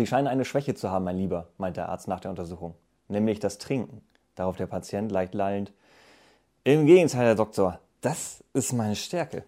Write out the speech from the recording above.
Sie scheinen eine Schwäche zu haben, mein Lieber, meinte der Arzt nach der Untersuchung, nämlich das Trinken. Darauf der Patient leicht lallend. Im Gegenteil, Herr Doktor, das ist meine Stärke.